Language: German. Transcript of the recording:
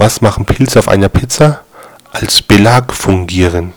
Was machen Pilze auf einer Pizza? Als Belag fungieren